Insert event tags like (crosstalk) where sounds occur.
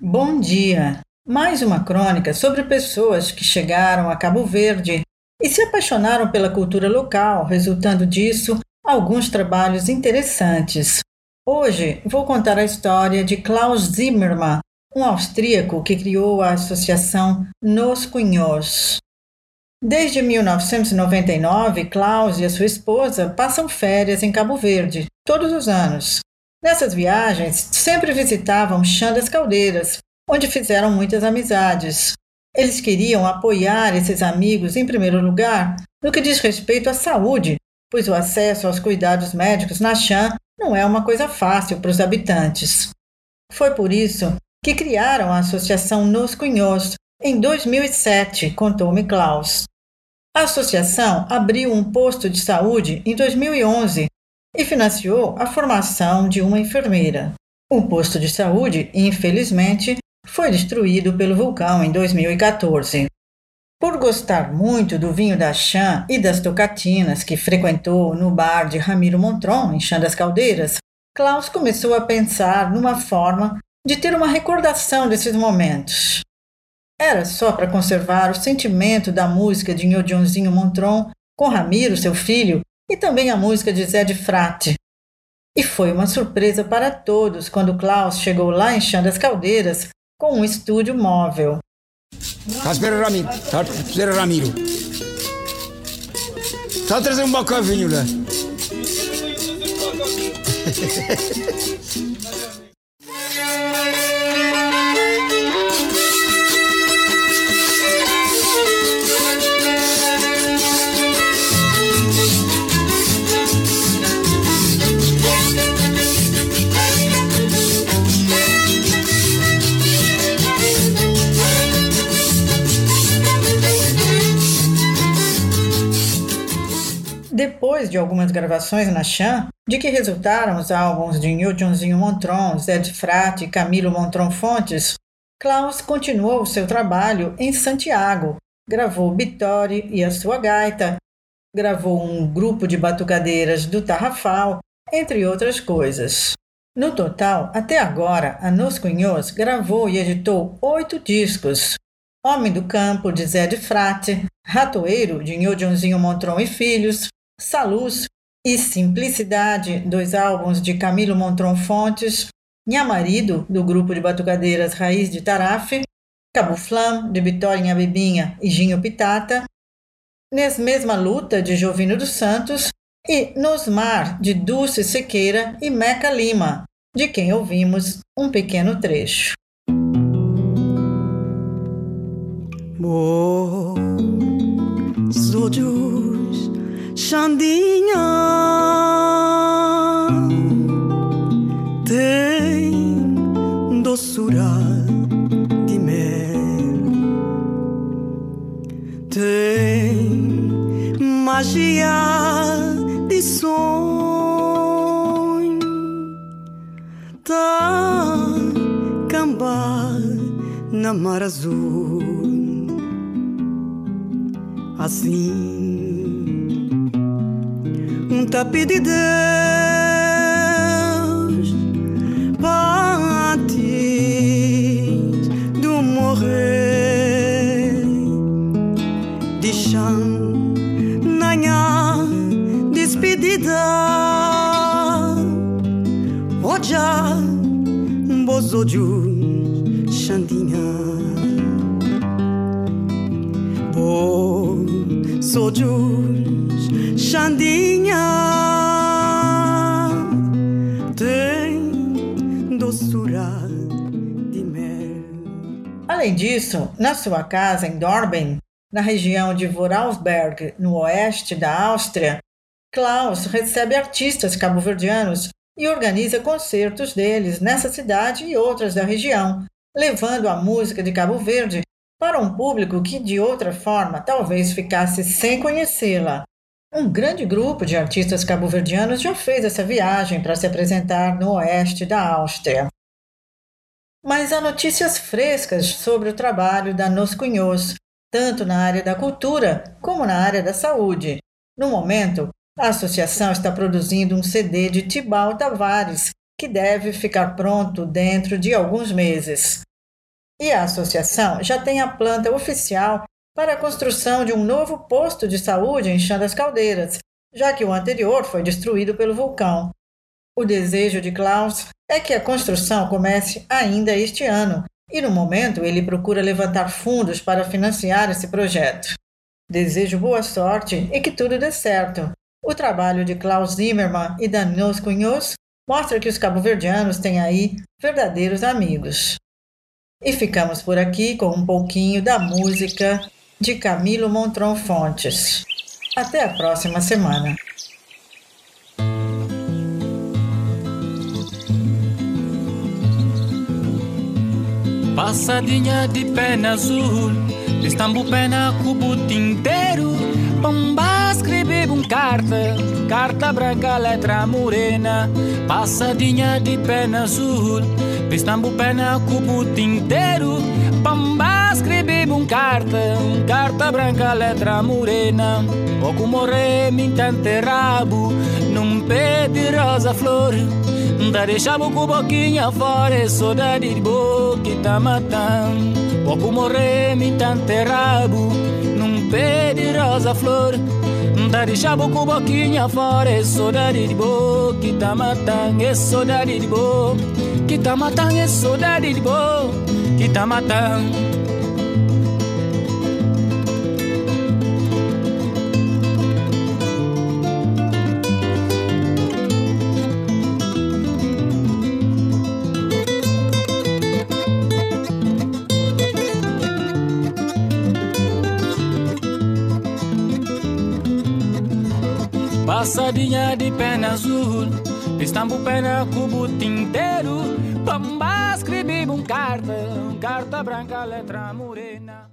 Bom dia! Mais uma crônica sobre pessoas que chegaram a Cabo Verde e se apaixonaram pela cultura local, resultando disso alguns trabalhos interessantes. Hoje vou contar a história de Klaus Zimmermann, um austríaco que criou a associação Nos Cunhos. Desde 1999, Klaus e a sua esposa passam férias em Cabo Verde, todos os anos. Nessas viagens, sempre visitavam Chã das Caldeiras, onde fizeram muitas amizades. Eles queriam apoiar esses amigos, em primeiro lugar, no que diz respeito à saúde, pois o acesso aos cuidados médicos na Chã não é uma coisa fácil para os habitantes. Foi por isso que criaram a Associação Nos Cunhos em 2007, contou-me Klaus. A associação abriu um posto de saúde em 2011 e financiou a formação de uma enfermeira. O posto de saúde, infelizmente, foi destruído pelo vulcão em 2014. Por gostar muito do vinho da Chã e das tocatinas que frequentou no bar de Ramiro Montron, em Chã das Caldeiras, Klaus começou a pensar numa forma de ter uma recordação desses momentos. Era só para conservar o sentimento da música de Nhodiãozinho Montron com Ramiro, seu filho, e também a música de Zé de Frate. E foi uma surpresa para todos quando Klaus chegou lá em Chã das Caldeiras com um estúdio móvel. Tá esperando Ramiro. Tá esperando Ramiro. Tá trazendo um bocavinho lá. (laughs) Depois de algumas gravações na Chan, de que resultaram os álbuns de Newtonzinho Montron, Zé de Frate e Camilo Montron Fontes, Klaus continuou seu trabalho em Santiago, gravou Bittori e a sua gaita, gravou um grupo de batucadeiras do Tarrafal, entre outras coisas. No total, até agora, a Nos Cunhos gravou e editou oito discos. Homem do Campo, de Zé de Frate, Ratoeiro, de Nhodionzinho Montron e Filhos, Saluz e Simplicidade, dois álbuns de Camilo Montron Fontes, Minha Marido, do grupo de batucadeiras Raiz de Tarafe, Cabo Flam, de Vitória Bebinha e Ginho Pitata, Nes Mesma Luta, de Jovino dos Santos, e Nos Mar, de Dulce Sequeira e Meca Lima, de quem ouvimos um pequeno trecho. Oh, Xandinha tem doçura de mel, tem magia de sonho, tá camba na mar azul, assim de Deus bate do morrer. De chão nanha despedida. Oja bozoju xandinha. Bo soju Xandinha tem doçura de mel. Além disso, na sua casa em Dorben, na região de Vorarlberg, no oeste da Áustria, Klaus recebe artistas cabo-verdianos e organiza concertos deles nessa cidade e outras da região, levando a música de Cabo Verde para um público que de outra forma talvez ficasse sem conhecê-la. Um grande grupo de artistas cabo-verdianos já fez essa viagem para se apresentar no oeste da Áustria. Mas há notícias frescas sobre o trabalho da Nos Cunhos, tanto na área da cultura como na área da saúde. No momento, a associação está produzindo um CD de Tibau Tavares, que deve ficar pronto dentro de alguns meses. E a associação já tem a planta oficial para a construção de um novo posto de saúde em Chã das Caldeiras, já que o anterior foi destruído pelo vulcão. O desejo de Klaus é que a construção comece ainda este ano, e no momento ele procura levantar fundos para financiar esse projeto. Desejo boa sorte e que tudo dê certo. O trabalho de Klaus Zimmermann e Daniels Cunhoz mostra que os cabo-verdianos têm aí verdadeiros amigos. E ficamos por aqui com um pouquinho da música de Camilo Montron Fontes. Até a próxima semana. Passadinha de pena azul, estambu pena cubo inteiro. Pamba escrever um carta, carta branca, letra morena. Passadinha de pena azul, estambu pena cubo inteiro. Pamba escrever um carta, carta branca, letra morena. Morrer, me rabo, num pé de rosa flor. Da deixamos com boquinha fora, saudade de boca tá matando. Pouco morrer, me rabo, num pé de rosa flor. Da deixamos com boquinha fora, saudade de boca que tá matando. É saudade de boca que tá matando, é saudade de boca que tá matando. Passadinha de pena azul, estampo pena cubo tinteiro, escrevi um carta, carta branca, letra morena.